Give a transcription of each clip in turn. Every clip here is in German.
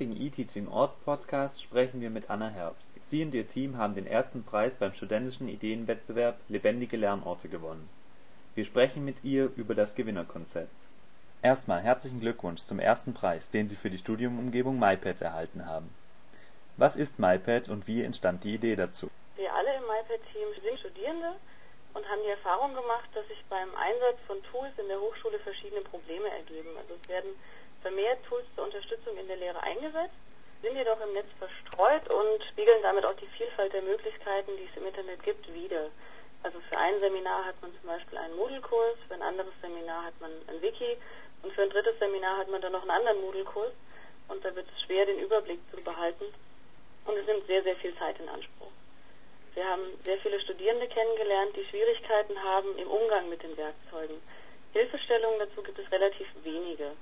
heutigen eTeaching Ort Podcast sprechen wir mit Anna Herbst. Sie und ihr Team haben den ersten Preis beim studentischen Ideenwettbewerb Lebendige Lernorte gewonnen. Wir sprechen mit ihr über das Gewinnerkonzept. Erstmal herzlichen Glückwunsch zum ersten Preis, den Sie für die Studiumumgebung MyPad erhalten haben. Was ist MyPad und wie entstand die Idee dazu? Wir alle im MyPad-Team sind Studierende und haben die Erfahrung gemacht, dass sich beim Einsatz von Tools in der Hochschule verschiedene Probleme ergeben. Also es werden vermehrt Tools zur Unterstützung in der Lehre eingesetzt, sind jedoch im Netz verstreut und spiegeln damit auch die Vielfalt der Möglichkeiten, die es im Internet gibt, wider. Also für ein Seminar hat man zum Beispiel einen Moodle-Kurs, für ein anderes Seminar hat man ein Wiki und für ein drittes Seminar hat man dann noch einen anderen Moodle-Kurs und da wird es schwer, den Überblick zu behalten und es nimmt sehr, sehr viel Zeit in Anspruch. Wir haben sehr viele Studierende kennengelernt, die Schwierigkeiten haben im Umgang mit den Werkzeugen. Hilfestellungen dazu gibt es relativ wenige.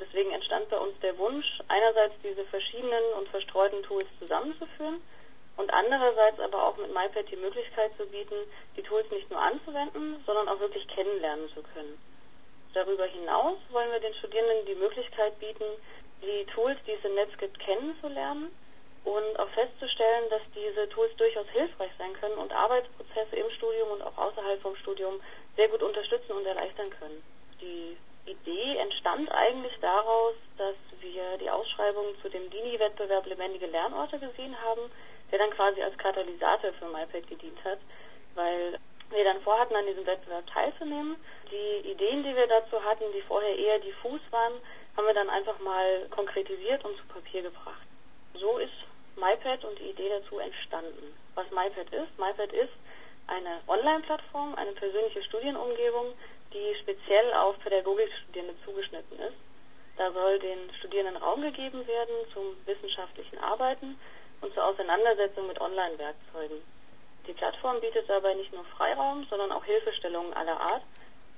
Deswegen entstand bei uns der Wunsch, einerseits diese verschiedenen und verstreuten Tools zusammenzuführen und andererseits aber auch mit MyPad die Möglichkeit zu bieten, die Tools nicht nur anzuwenden, sondern auch wirklich kennenlernen zu können. Darüber hinaus wollen wir den Studierenden die Möglichkeit bieten, die Tools, die es im Netz gibt, kennenzulernen und auch festzustellen, dass diese Tools durchaus hilfreich sein können und Arbeitsprozesse im Studium und auch außerhalb vom Studium sehr gut unterstützen und erleichtern können. Die Idee entstand eigentlich daraus, dass wir die Ausschreibung zu dem DINI-Wettbewerb Lebendige Lernorte gesehen haben, der dann quasi als Katalysator für MyPad gedient hat, weil wir dann vorhatten, an diesem Wettbewerb teilzunehmen. Die Ideen, die wir dazu hatten, die vorher eher diffus waren, haben wir dann einfach mal konkretisiert und zu Papier gebracht. So ist MyPad und die Idee dazu entstanden. Was MyPad ist? MyPad ist eine Online-Plattform, eine persönliche Studienumgebung, die speziell auf Pädagogikstudierende zugeschnitten ist. Da soll den Studierenden Raum gegeben werden zum wissenschaftlichen Arbeiten und zur Auseinandersetzung mit Online-Werkzeugen. Die Plattform bietet dabei nicht nur Freiraum, sondern auch Hilfestellungen aller Art,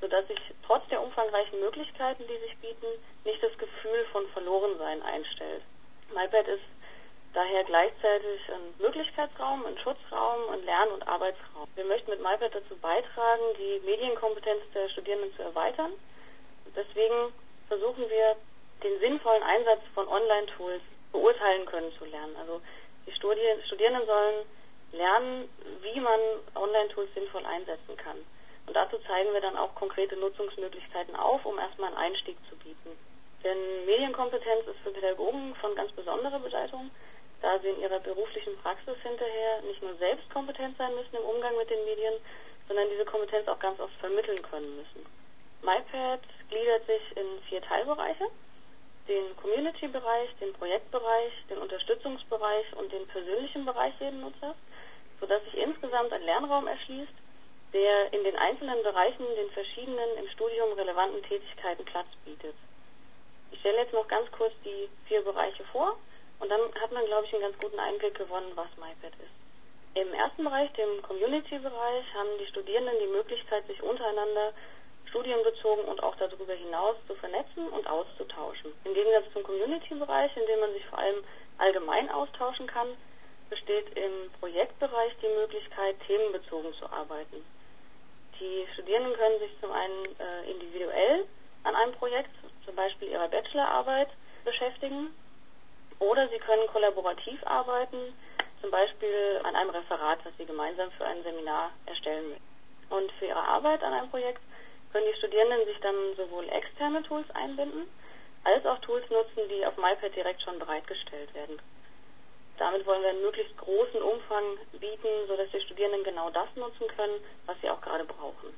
sodass sich trotz der umfangreichen Möglichkeiten, die sich bieten, nicht das Gefühl von Verlorensein einstellt. MyPad ist daher gleichzeitig ein Möglichkeitsraum, ein Schutzraum, ein Lern- und Arbeitsraum. Wir möchten mit MyPad dazu beitragen, die Medienkompetenz der Studierenden zu erweitern. Deswegen versuchen wir, den sinnvollen Einsatz von Online-Tools beurteilen können zu lernen. Also die Studierenden sollen lernen, wie man Online-Tools sinnvoll einsetzen kann. Und dazu zeigen wir dann auch konkrete Nutzungsmöglichkeiten auf, um erstmal einen Einstieg zu bieten. Denn Medienkompetenz ist für Pädagogen von ganz besonderer Bedeutung da sie in ihrer beruflichen Praxis hinterher nicht nur selbst kompetent sein müssen im Umgang mit den Medien, sondern diese Kompetenz auch ganz oft vermitteln können müssen. MyPad gliedert sich in vier Teilbereiche. Den Community-Bereich, den Projektbereich, den Unterstützungsbereich und den persönlichen Bereich jeden Nutzers, sodass sich insgesamt ein Lernraum erschließt, der in den einzelnen Bereichen den verschiedenen im Studium relevanten Tätigkeiten Platz bietet. Ich stelle jetzt noch ganz kurz die vier Bereiche vor und dann hat man, glaube ich, einen ganz guten Einblick gewonnen, was MyPad ist. Im ersten Bereich, dem Community-Bereich, haben die Studierenden die Möglichkeit, sich untereinander studienbezogen und auch darüber hinaus zu vernetzen und auszutauschen. Im Gegensatz zum Community-Bereich, in dem man sich vor allem allgemein austauschen kann, besteht im Projektbereich die Möglichkeit, themenbezogen zu arbeiten. Die Studierenden können sich zum einen äh, individuell an einem Projekt, zum Beispiel ihrer Bachelorarbeit, beschäftigen oder Sie können kollaborativ arbeiten, zum Beispiel an einem Referat, das Sie gemeinsam für ein Seminar erstellen müssen. Und für Ihre Arbeit an einem Projekt können die Studierenden sich dann sowohl externe Tools einbinden, als auch Tools nutzen, die auf MyPad direkt schon bereitgestellt werden. Damit wollen wir einen möglichst großen Umfang bieten, sodass die Studierenden genau das nutzen können, was sie auch gerade brauchen.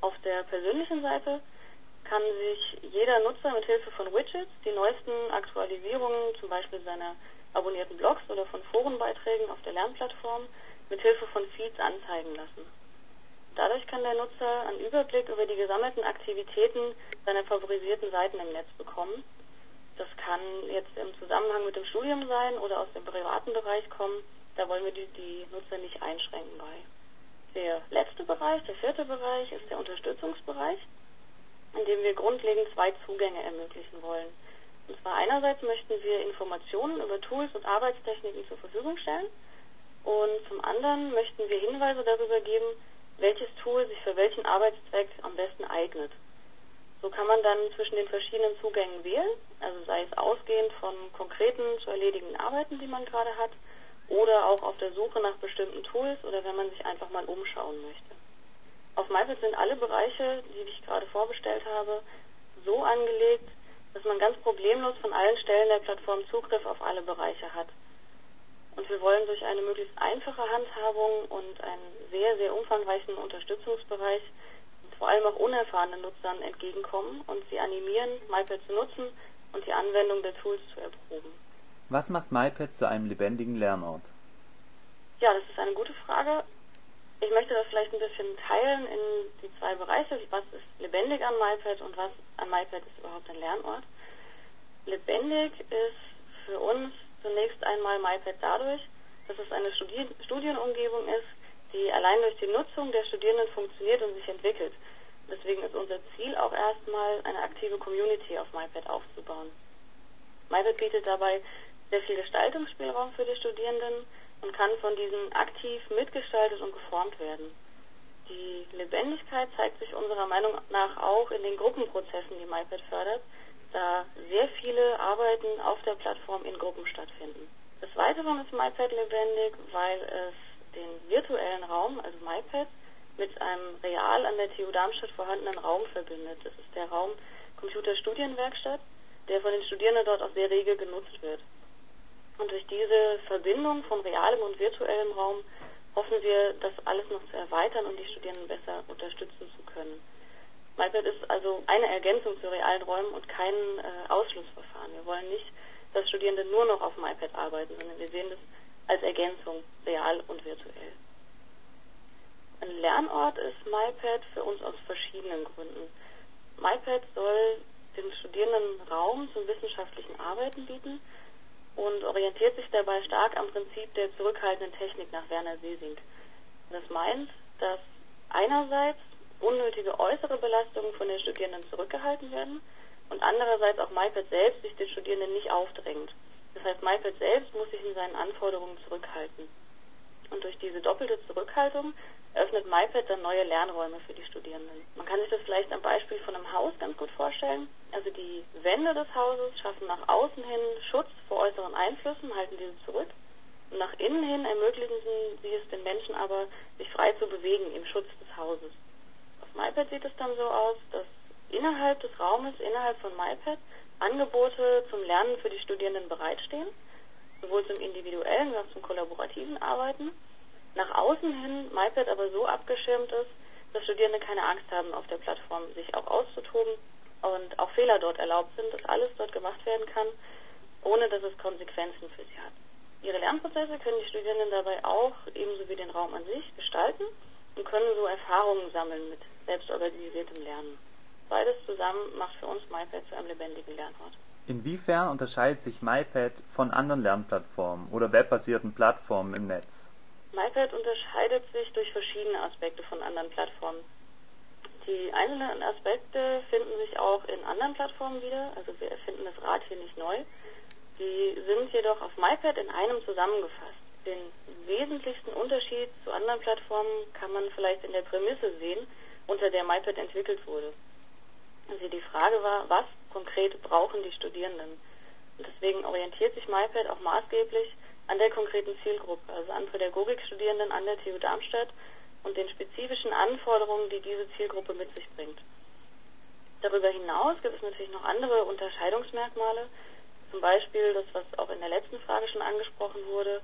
Auf der persönlichen Seite kann sich jeder Nutzer mit Hilfe von Widgets die neuesten Aktualisierungen, zum Beispiel seiner abonnierten Blogs oder von Forenbeiträgen auf der Lernplattform, mit Hilfe von Feeds anzeigen lassen. Dadurch kann der Nutzer einen Überblick über die gesammelten Aktivitäten seiner favorisierten Seiten im Netz bekommen. Das kann jetzt im Zusammenhang mit dem Studium sein oder aus dem privaten Bereich kommen. Da wollen wir die, die Nutzer nicht einschränken bei. Der letzte Bereich, der vierte Bereich, ist der Unterstützungsbereich indem wir grundlegend zwei Zugänge ermöglichen wollen. Und zwar einerseits möchten wir Informationen über Tools und Arbeitstechniken zur Verfügung stellen und zum anderen möchten wir Hinweise darüber geben, welches Tool sich für welchen Arbeitszweck am besten eignet. So kann man dann zwischen den verschiedenen Zugängen wählen, also sei es ausgehend von konkreten zu erledigenden Arbeiten, die man gerade hat, oder auch auf der Suche nach bestimmten Tools oder wenn man sich einfach mal umschauen möchte. Auf MyPad sind alle Bereiche, die ich gerade vorgestellt habe, so angelegt, dass man ganz problemlos von allen Stellen der Plattform Zugriff auf alle Bereiche hat. Und wir wollen durch eine möglichst einfache Handhabung und einen sehr, sehr umfangreichen Unterstützungsbereich vor allem auch unerfahrenen Nutzern entgegenkommen und sie animieren, MyPad zu nutzen und die Anwendung der Tools zu erproben. Was macht MyPad zu einem lebendigen Lernort? Ja, das ist eine gute Frage. Ich möchte das vielleicht ein bisschen teilen in die zwei Bereiche. Was ist lebendig an MyPad und was an MyPad ist überhaupt ein Lernort? Lebendig ist für uns zunächst einmal MyPad dadurch, dass es eine Studi Studienumgebung ist, die allein durch die Nutzung der Studierenden funktioniert und sich entwickelt. Deswegen ist unser Ziel auch erstmal, eine aktive Community auf MyPad aufzubauen. MyPad bietet dabei sehr viel Gestaltungsspielraum für die Studierenden und kann von diesen aktiv mitgestaltet und geformt werden. Die Lebendigkeit zeigt sich unserer Meinung nach auch in den Gruppenprozessen, die MyPad fördert, da sehr viele Arbeiten auf der Plattform in Gruppen stattfinden. Des Weiteren ist MyPad lebendig, weil es den virtuellen Raum, also MyPad, mit einem real an der TU Darmstadt vorhandenen Raum verbindet. Das ist der Raum Computerstudienwerkstatt, der von den Studierenden dort auch sehr rege genutzt wird. Und durch diese Verbindung von realem und virtuellem Raum hoffen wir, das alles noch zu erweitern und die Studierenden besser unterstützen zu können. MyPad ist also eine Ergänzung zu realen Räumen und kein äh, Ausschlussverfahren. Wir wollen nicht, dass Studierende nur noch auf MyPad arbeiten, sondern wir sehen das als Ergänzung, real und virtuell. Ein Lernort ist MyPad für uns aus verschiedenen Gründen. MyPad soll den Studierenden Raum zum wissenschaftlichen Arbeiten bieten und orientiert sich dabei stark am Prinzip der zurückhaltenden Technik nach Werner Sesing. Das meint, dass einerseits unnötige äußere Belastungen von den Studierenden zurückgehalten werden und andererseits auch MyPad selbst sich den Studierenden nicht aufdrängt. Das heißt, MyPad selbst muss sich in seinen Anforderungen zurückhalten. Und durch diese doppelte Zurückhaltung öffnet MyPad dann neue Lernräume für die Studierenden. Man kann sich das vielleicht am Beispiel von einem Haus ganz gut vorstellen. Also die Wände des Hauses schaffen nach außen hin Schutz vor äußeren Einflüssen, halten diese zurück. Und nach innen hin ermöglichen sie es den Menschen aber, sich frei zu bewegen im Schutz des Hauses. Auf MyPad sieht es dann so aus, dass innerhalb des Raumes, innerhalb von MyPad, Angebote zum Lernen für die Studierenden bereitstehen, sowohl zum individuellen wie auch zum kollaborativen Arbeiten. Nach außen hin MyPad aber so abgeschirmt ist, dass Studierende keine Angst haben, auf der Plattform sich auch auszutoben und auch Fehler dort erlaubt sind, dass alles dort gemacht werden kann, ohne dass es Konsequenzen für sie hat. Ihre Lernprozesse können die Studierenden dabei auch, ebenso wie den Raum an sich, gestalten und können so Erfahrungen sammeln mit selbstorganisiertem Lernen. Beides zusammen macht für uns MyPad zu einem lebendigen Lernort. Inwiefern unterscheidet sich MyPad von anderen Lernplattformen oder webbasierten Plattformen im Netz? MyPad unterscheidet sich durch verschiedene Aspekte von anderen Plattformen. Die einzelnen Aspekte finden sich auch in anderen Plattformen wieder, also wir erfinden das Rad hier nicht neu. Die sind jedoch auf MyPad in einem zusammengefasst. Den wesentlichsten Unterschied zu anderen Plattformen kann man vielleicht in der Prämisse sehen, unter der MyPad entwickelt wurde. Also die Frage war, was konkret brauchen die Studierenden? Und deswegen orientiert sich MyPad auch maßgeblich an der konkreten Zielgruppe, also an Pädagogikstudierenden an der TU Darmstadt und den spezifischen Anforderungen, die diese Zielgruppe mit sich bringt. Darüber hinaus gibt es natürlich noch andere Unterscheidungsmerkmale, zum Beispiel das, was auch in der letzten Frage schon angesprochen wurde,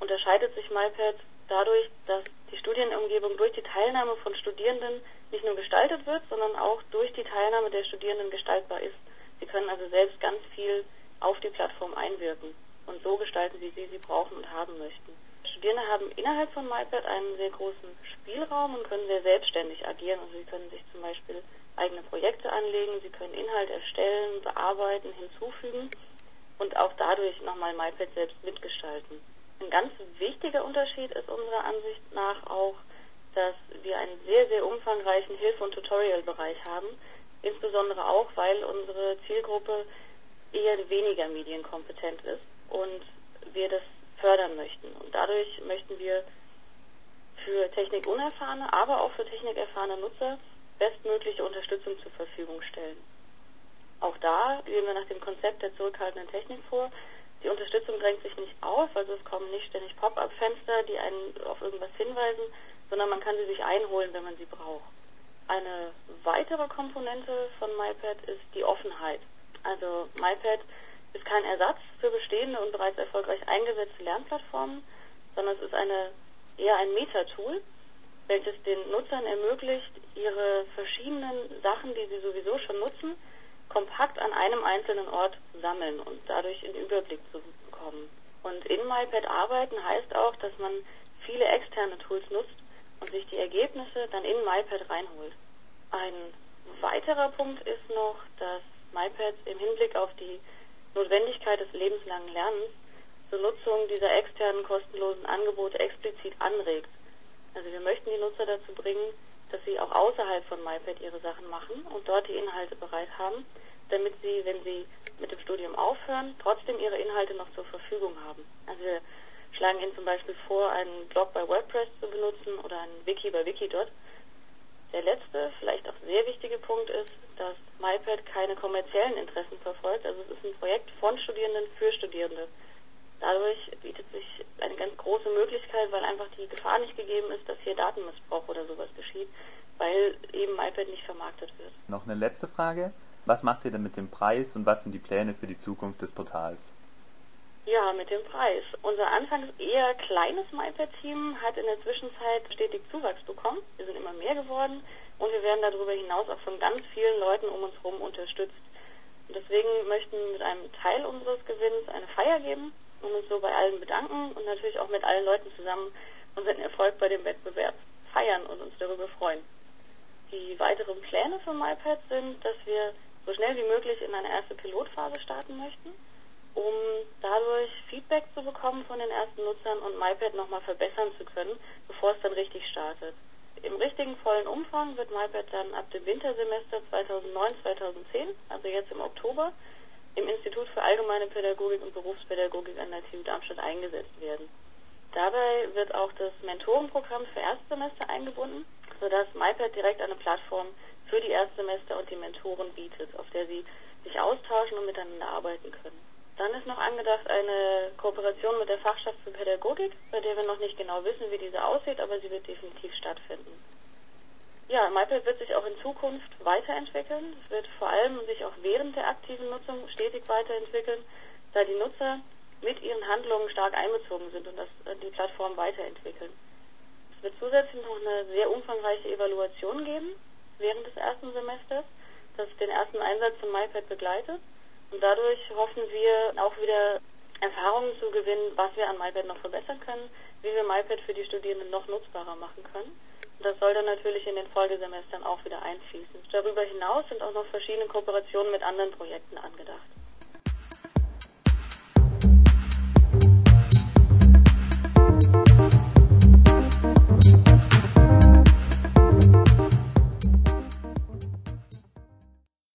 unterscheidet sich MyPad dadurch, dass die Studienumgebung durch die Teilnahme von Studierenden nicht nur gestaltet wird, sondern auch durch die Teilnahme der Studierenden gestaltbar ist. Sie können also selbst ganz viel auf die Plattform einwirken und so gestalten, wie sie sie brauchen und haben möchten. Studierende haben innerhalb von MyPad einen sehr großen Spielraum und können sehr selbstständig agieren. Also sie können sich zum Beispiel eigene Projekte anlegen, sie können Inhalt erstellen, bearbeiten, hinzufügen und auch dadurch nochmal MyPad selbst mitgestalten. Ein ganz wichtiger Unterschied ist unserer Ansicht nach auch, dass wir einen sehr, sehr umfangreichen Hilfe- und Tutorial-Bereich haben, insbesondere auch, weil unsere Zielgruppe eher weniger medienkompetent ist und wir das fördern möchten. Und dadurch möchten wir für technikunerfahrene, aber auch für technikerfahrene Nutzer bestmögliche Unterstützung zur Verfügung stellen. Auch da gehen wir nach dem Konzept der zurückhaltenden Technik vor. Die Unterstützung drängt sich nicht auf, also es kommen nicht ständig Pop-up-Fenster, die einen auf irgendwas hinweisen, sondern man kann sie sich einholen, wenn man sie braucht. Eine weitere Komponente von MyPad ist die Offenheit. Also MyPad ist kein Ersatz für bestehende und bereits erfolgreich eingesetzte Lernplattformen, sondern es ist eine, eher ein Meta-Tool, welches den Nutzern ermöglicht, ihre verschiedenen Sachen, die sie sowieso schon nutzen, kompakt an einem einzelnen Ort sammeln und dadurch einen Überblick zu bekommen. Und in MyPad arbeiten heißt auch, dass man viele externe Tools nutzt und sich die Ergebnisse dann in MyPad reinholt. Ein weiterer Punkt ist noch, dass MyPad im Hinblick auf die Notwendigkeit des lebenslangen Lernens zur Nutzung dieser externen kostenlosen Angebote explizit anregt. Also wir möchten die Nutzer dazu bringen, dass sie auch außerhalb von MyPad ihre Sachen machen und dort die Inhalte bereit haben, damit sie, wenn sie mit dem Studium aufhören, trotzdem ihre Inhalte noch zur Verfügung haben. Also wir schlagen ihnen zum Beispiel vor, einen Blog bei WordPress zu benutzen oder einen Wiki bei Wikidot. Der letzte, vielleicht auch sehr wichtige Punkt ist, dass MyPad keine kommerziellen Interessen verfolgt. Also es ist ein Projekt von Studierenden für Studierende. Dadurch bietet sich eine ganz große Möglichkeit, weil einfach die Gefahr nicht gegeben ist, dass hier Datenmissbrauch oder sowas geschieht, weil eben iPad nicht vermarktet wird. Noch eine letzte Frage. Was macht ihr denn mit dem Preis und was sind die Pläne für die Zukunft des Portals? Ja, mit dem Preis. Unser anfangs eher kleines MyPad-Team hat in der Zwischenzeit stetig Zuwachs bekommen. Wir sind immer mehr geworden und wir werden darüber hinaus auch von ganz vielen Leuten um uns herum unterstützt. Und deswegen möchten wir mit einem Teil unseres Gewinns eine Feier geben und uns so bei allen bedanken und natürlich auch mit allen Leuten zusammen unseren Erfolg bei dem Wettbewerb feiern und uns darüber freuen. Die weiteren Pläne für MyPad sind, dass wir so schnell wie möglich in eine erste Pilotphase starten möchten, um dadurch Feedback zu bekommen von den ersten Nutzern und MyPad nochmal verbessern zu können, bevor es dann richtig startet. Im richtigen vollen Umfang wird MyPad dann ab dem Wintersemester 2009-2010, also jetzt im Oktober, im Institut für Allgemeine Pädagogik und Berufspädagogik an der TU Darmstadt eingesetzt werden. Dabei wird auch das Mentorenprogramm für Erstsemester eingebunden, sodass MyPad direkt eine Plattform für die Erstsemester und die Mentoren bietet, auf der sie sich austauschen und miteinander arbeiten können. Dann ist noch angedacht eine Kooperation mit der Fachschaft für Pädagogik, bei der wir noch nicht genau wissen, wie diese aussieht, aber sie wird definitiv stattfinden. Ja, MyPad wird sich auch in Zukunft weiterentwickeln. Es wird vor allem sich auch während der aktiven Nutzung stetig weiterentwickeln, da die Nutzer mit ihren Handlungen stark einbezogen sind und das äh, die Plattform weiterentwickeln. Es wird zusätzlich noch eine sehr umfangreiche Evaluation geben während des ersten Semesters, das den ersten Einsatz von MyPad begleitet. Und dadurch hoffen wir auch wieder Erfahrungen zu gewinnen, was wir an MyPad noch verbessern können, wie wir MyPad für die Studierenden noch nutzbarer machen können. Das soll dann natürlich in den Folgesemestern auch wieder einfließen. Darüber hinaus sind auch noch verschiedene Kooperationen mit anderen Projekten angedacht.